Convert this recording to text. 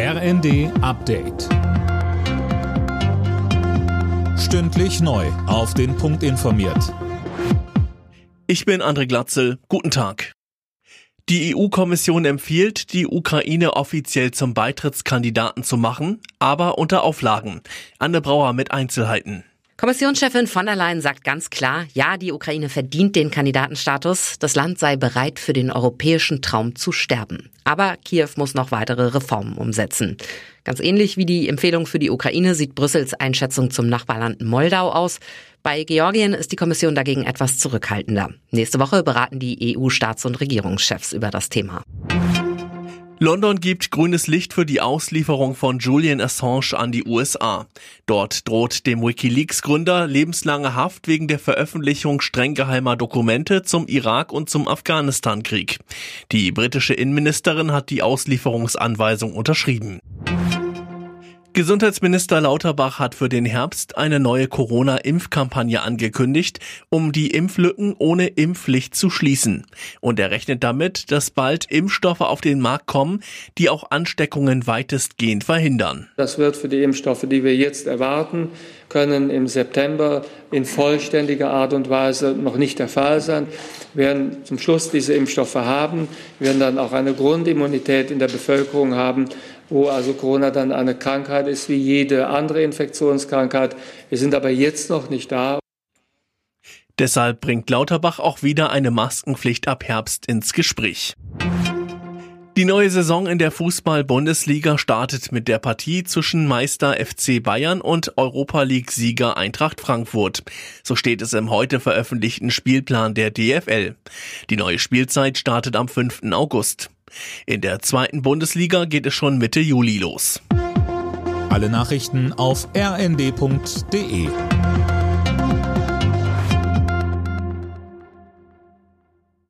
RND Update. Stündlich neu. Auf den Punkt informiert. Ich bin André Glatzel. Guten Tag. Die EU-Kommission empfiehlt, die Ukraine offiziell zum Beitrittskandidaten zu machen, aber unter Auflagen. Anne Brauer mit Einzelheiten. Kommissionschefin von der Leyen sagt ganz klar, ja, die Ukraine verdient den Kandidatenstatus. Das Land sei bereit, für den europäischen Traum zu sterben. Aber Kiew muss noch weitere Reformen umsetzen. Ganz ähnlich wie die Empfehlung für die Ukraine sieht Brüssels Einschätzung zum Nachbarland Moldau aus. Bei Georgien ist die Kommission dagegen etwas zurückhaltender. Nächste Woche beraten die EU-Staats- und Regierungschefs über das Thema. London gibt grünes Licht für die Auslieferung von Julian Assange an die USA. Dort droht dem Wikileaks-Gründer lebenslange Haft wegen der Veröffentlichung streng geheimer Dokumente zum Irak- und zum Afghanistan-Krieg. Die britische Innenministerin hat die Auslieferungsanweisung unterschrieben. Gesundheitsminister Lauterbach hat für den Herbst eine neue Corona-Impfkampagne angekündigt, um die Impflücken ohne Impfpflicht zu schließen. Und er rechnet damit, dass bald Impfstoffe auf den Markt kommen, die auch Ansteckungen weitestgehend verhindern. Das wird für die Impfstoffe, die wir jetzt erwarten, können im September in vollständiger Art und Weise noch nicht der Fall sein. Wir werden zum Schluss diese Impfstoffe haben, werden dann auch eine Grundimmunität in der Bevölkerung haben, wo also Corona dann eine Krankheit ist wie jede andere Infektionskrankheit. Wir sind aber jetzt noch nicht da. Deshalb bringt Lauterbach auch wieder eine Maskenpflicht ab Herbst ins Gespräch. Die neue Saison in der Fußball-Bundesliga startet mit der Partie zwischen Meister FC Bayern und Europa League-Sieger Eintracht Frankfurt. So steht es im heute veröffentlichten Spielplan der DFL. Die neue Spielzeit startet am 5. August. In der zweiten Bundesliga geht es schon Mitte Juli los. Alle Nachrichten auf rnd.de